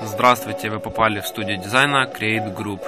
Здравствуйте, вы попали в студию дизайна Create Group.